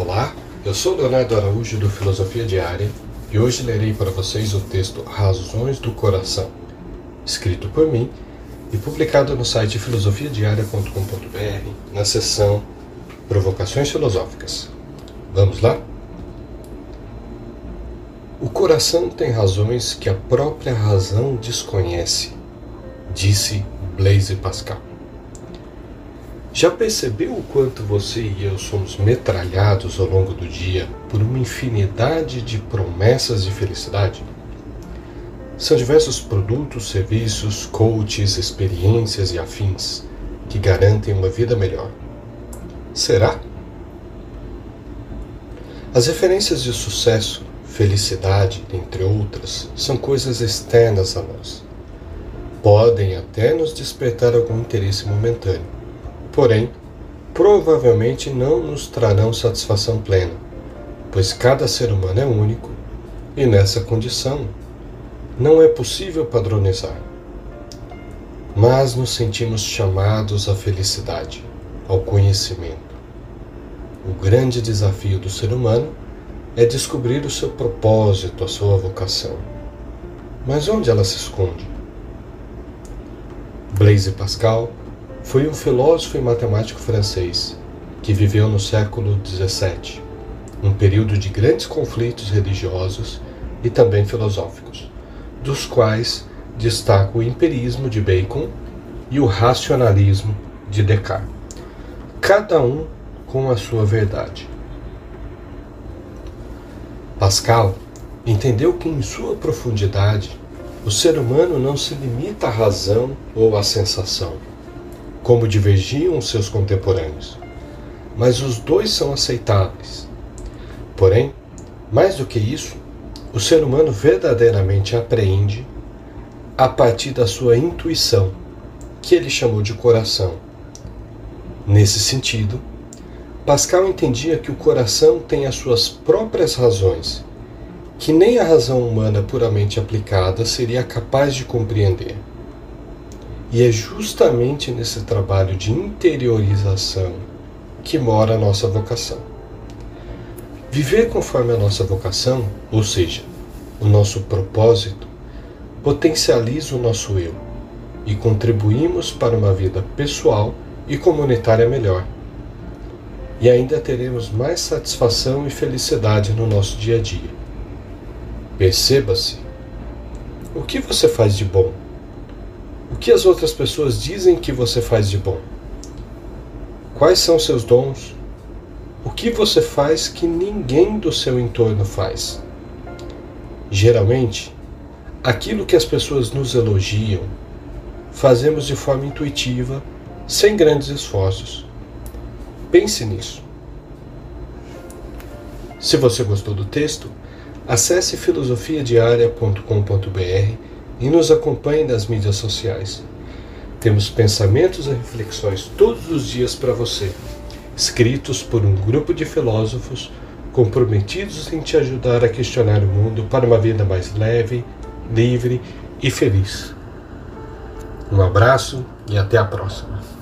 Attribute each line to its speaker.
Speaker 1: Olá, eu sou Leonardo Araújo do Filosofia Diária e hoje lerei para vocês o texto Razões do Coração, escrito por mim e publicado no site filosofiadiaria.com.br na seção Provocações Filosóficas. Vamos lá? O coração tem razões que a própria razão desconhece, disse Blaise Pascal. Já percebeu o quanto você e eu somos metralhados ao longo do dia por uma infinidade de promessas de felicidade? São diversos produtos, serviços, coaches, experiências e afins que garantem uma vida melhor. Será? As referências de sucesso, felicidade, entre outras, são coisas externas a nós. Podem até nos despertar algum interesse momentâneo porém, provavelmente não nos trarão satisfação plena, pois cada ser humano é único e nessa condição não é possível padronizar. Mas nos sentimos chamados à felicidade, ao conhecimento. O grande desafio do ser humano é descobrir o seu propósito, a sua vocação. Mas onde ela se esconde? Blaise Pascal foi um filósofo e matemático francês que viveu no século XVII, um período de grandes conflitos religiosos e também filosóficos, dos quais destaca o empirismo de Bacon e o racionalismo de Descartes, cada um com a sua verdade. Pascal entendeu que em sua profundidade o ser humano não se limita à razão ou à sensação como divergiam seus contemporâneos. Mas os dois são aceitáveis. Porém, mais do que isso, o ser humano verdadeiramente apreende a partir da sua intuição, que ele chamou de coração. Nesse sentido, Pascal entendia que o coração tem as suas próprias razões, que nem a razão humana puramente aplicada seria capaz de compreender. E é justamente nesse trabalho de interiorização que mora a nossa vocação. Viver conforme a nossa vocação, ou seja, o nosso propósito, potencializa o nosso eu e contribuímos para uma vida pessoal e comunitária melhor. E ainda teremos mais satisfação e felicidade no nosso dia a dia. Perceba-se. O que você faz de bom? O que as outras pessoas dizem que você faz de bom? Quais são seus dons? O que você faz que ninguém do seu entorno faz? Geralmente, aquilo que as pessoas nos elogiam, fazemos de forma intuitiva, sem grandes esforços. Pense nisso. Se você gostou do texto, acesse filosofiadiaria.com.br e nos acompanhe nas mídias sociais. Temos pensamentos e reflexões todos os dias para você, escritos por um grupo de filósofos comprometidos em te ajudar a questionar o mundo para uma vida mais leve, livre e feliz. Um abraço e até a próxima.